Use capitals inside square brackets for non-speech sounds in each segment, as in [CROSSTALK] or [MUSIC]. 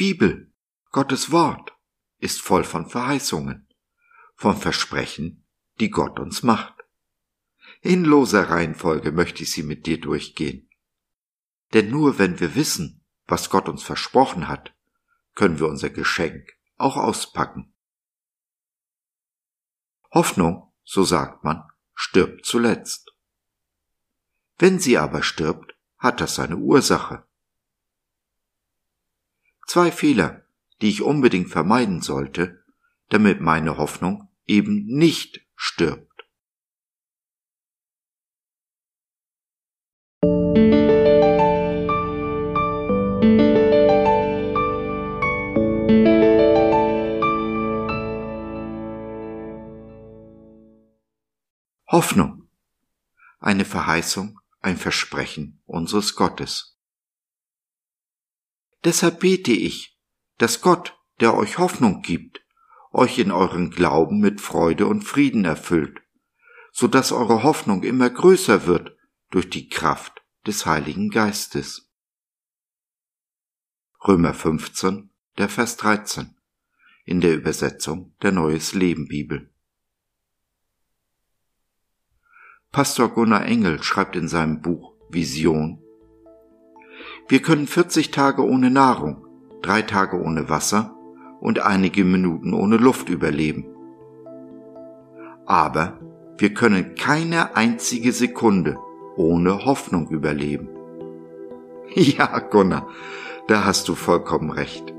Bibel, Gottes Wort, ist voll von Verheißungen, von Versprechen, die Gott uns macht. In loser Reihenfolge möchte ich sie mit dir durchgehen. Denn nur wenn wir wissen, was Gott uns versprochen hat, können wir unser Geschenk auch auspacken. Hoffnung, so sagt man, stirbt zuletzt. Wenn sie aber stirbt, hat das seine Ursache. Zwei Fehler, die ich unbedingt vermeiden sollte, damit meine Hoffnung eben nicht stirbt. Hoffnung. Eine Verheißung, ein Versprechen unseres Gottes. Deshalb bete ich, dass Gott, der euch Hoffnung gibt, euch in euren Glauben mit Freude und Frieden erfüllt, so dass eure Hoffnung immer größer wird durch die Kraft des Heiligen Geistes. Römer 15, der Vers 13 in der Übersetzung der Neues Leben Bibel. Pastor Gunnar Engel schreibt in seinem Buch Vision, wir können 40 Tage ohne Nahrung, drei Tage ohne Wasser und einige Minuten ohne Luft überleben. Aber wir können keine einzige Sekunde ohne Hoffnung überleben. [LAUGHS] Ja, Gunnar, da hast du vollkommen recht.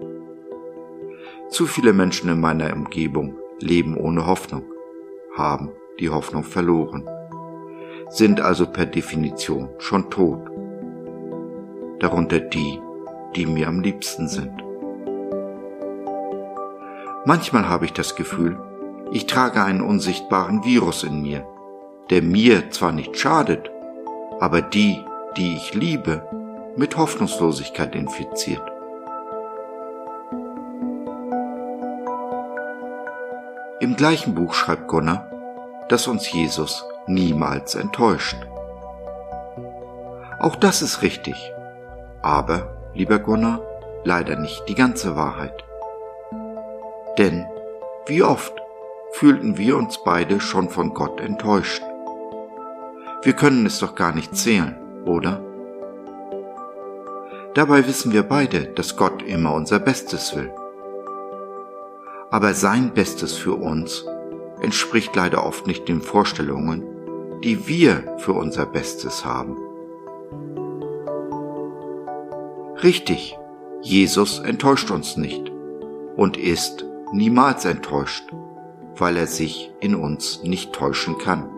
Zu viele Menschen in meiner Umgebung leben ohne Hoffnung, haben die Hoffnung verloren sind also per Definition schon tot. Darunter die, die mir am liebsten sind. Manchmal habe ich das Gefühl, ich trage einen unsichtbaren Virus in mir, der mir zwar nicht schadet, aber die, die ich liebe, mit Hoffnungslosigkeit infiziert. Im gleichen Buch schreibt Gunnar, dass uns Jesus niemals enttäuscht. Auch das ist richtig, aber, lieber Gunnar, leider nicht die ganze Wahrheit. Denn wie oft fühlten wir uns beide schon von Gott enttäuscht? Wir können es doch gar nicht zählen, oder? Dabei wissen wir beide, dass Gott immer unser Bestes will. Aber sein Bestes für uns entspricht leider oft nicht den Vorstellungen, die wir für unser Bestes haben. Richtig, Jesus enttäuscht uns nicht und ist niemals enttäuscht, weil er sich in uns nicht täuschen kann.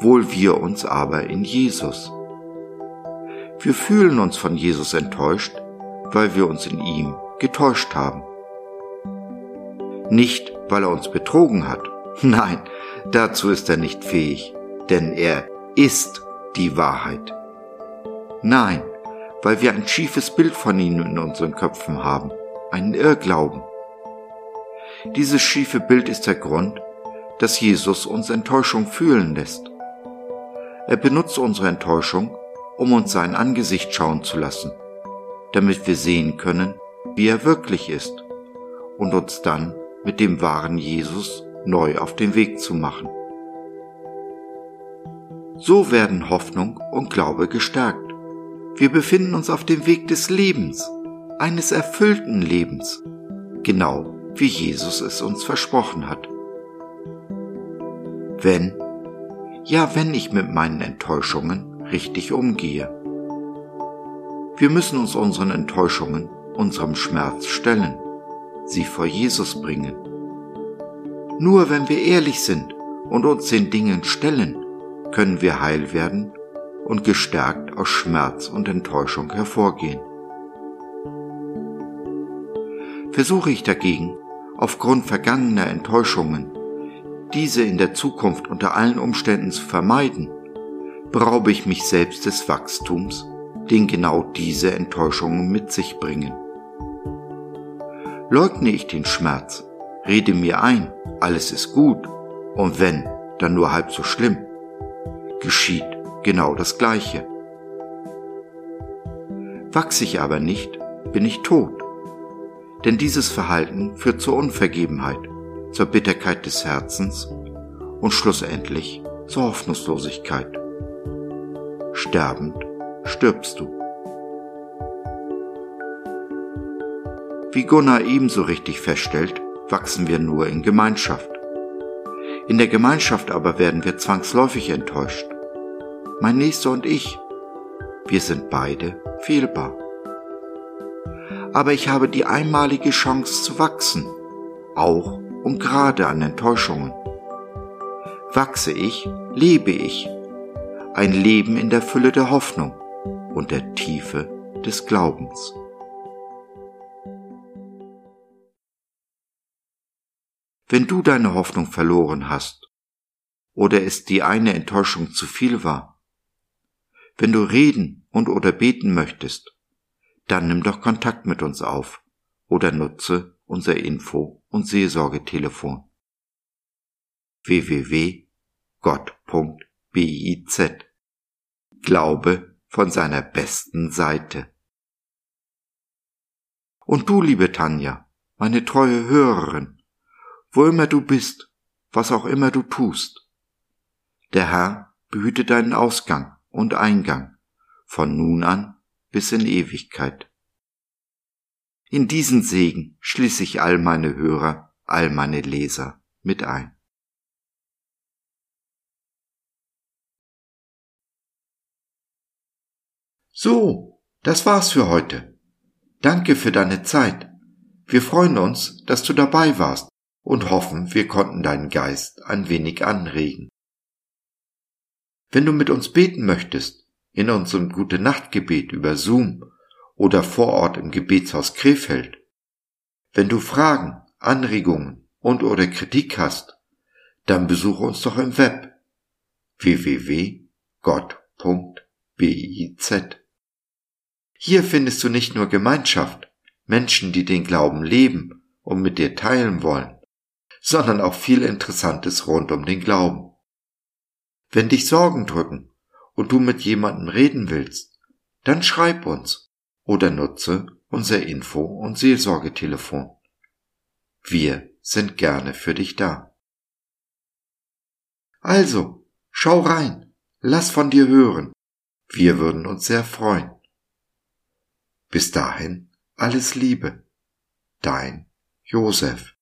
Wohl wir uns aber in Jesus. Wir fühlen uns von Jesus enttäuscht, weil wir uns in ihm getäuscht haben. Nicht, weil er uns betrogen hat, [LAUGHS] Nein, dazu ist er nicht fähig, denn er ist die Wahrheit. Nein, weil wir ein schiefes Bild von ihm in unseren Köpfen haben, einen Irrglauben. Dieses schiefe Bild ist der Grund, dass Jesus uns Enttäuschung fühlen lässt. Er benutzt unsere Enttäuschung, um uns sein Angesicht schauen zu lassen, damit wir sehen können, wie er wirklich ist und uns dann mit dem wahren Jesus neu auf den Weg zu machen. So werden Hoffnung und Glaube gestärkt. Wir befinden uns auf dem Weg des Lebens, eines erfüllten Lebens, genau wie Jesus es uns versprochen hat. Wenn, ja wenn ich mit meinen Enttäuschungen richtig umgehe. Wir müssen uns unseren Enttäuschungen, unserem Schmerz stellen, sie vor Jesus bringen nur wenn wir ehrlich sind und uns den Dingen stellen, können wir heil werden und gestärkt aus Schmerz und Enttäuschung hervorgehen. Versuche ich dagegen, aufgrund vergangener Enttäuschungen, diese in der Zukunft unter allen Umständen zu vermeiden, beraube ich mich selbst des Wachstums, den genau diese Enttäuschungen mit sich bringen. Leugne ich den Schmerz, rede mir ein, alles ist gut, und wenn, dann nur halb so schlimm, geschieht genau das Gleiche. Wachse ich aber nicht, bin ich tot. Denn dieses Verhalten führt zur Unvergebenheit, zur Bitterkeit des Herzens und schlussendlich zur Hoffnungslosigkeit. Sterbend stirbst du. Wie Gunnar ebenso richtig feststellt, wachsen wir nur in Gemeinschaft. In der Gemeinschaft aber werden wir zwangsläufig enttäuscht. Mein Nächster und ich, wir sind beide fehlbar. Aber ich habe die einmalige Chance zu wachsen, auch und gerade an Enttäuschungen. Wachse ich, lebe ich, ein Leben in der Fülle der Hoffnung und der Tiefe des Glaubens. Wenn du deine Hoffnung verloren hast oder es die eine Enttäuschung zu viel war, wenn du reden und oder beten möchtest, dann nimm doch Kontakt mit uns auf oder nutze unser Info- und Seelsorgetelefon www.gott.biz Glaube von seiner besten Seite. Und du, liebe Tanja, meine treue Hörerin, wo immer du bist, was auch immer du tust. Der Herr behüte deinen Ausgang und Eingang von nun an bis in Ewigkeit. In diesen Segen schließe ich all meine Hörer, all meine Leser mit ein. So, das war's für heute. Danke für deine Zeit. Wir freuen uns, dass du dabei warst und hoffen, wir konnten deinen Geist ein wenig anregen. Wenn du mit uns beten möchtest, in unserem Gute Nachtgebet über Zoom oder vor Ort im Gebetshaus Krefeld, wenn du Fragen, Anregungen und oder Kritik hast, dann besuche uns doch im Web www.gott.biz. Hier findest du nicht nur Gemeinschaft, Menschen, die den Glauben leben und mit dir teilen wollen, sondern auch viel Interessantes rund um den Glauben. Wenn dich Sorgen drücken und du mit jemandem reden willst, dann schreib uns oder nutze unser Info- und Seelsorgetelefon. Wir sind gerne für dich da. Also, schau rein, lass von dir hören. Wir würden uns sehr freuen. Bis dahin alles Liebe. Dein Josef.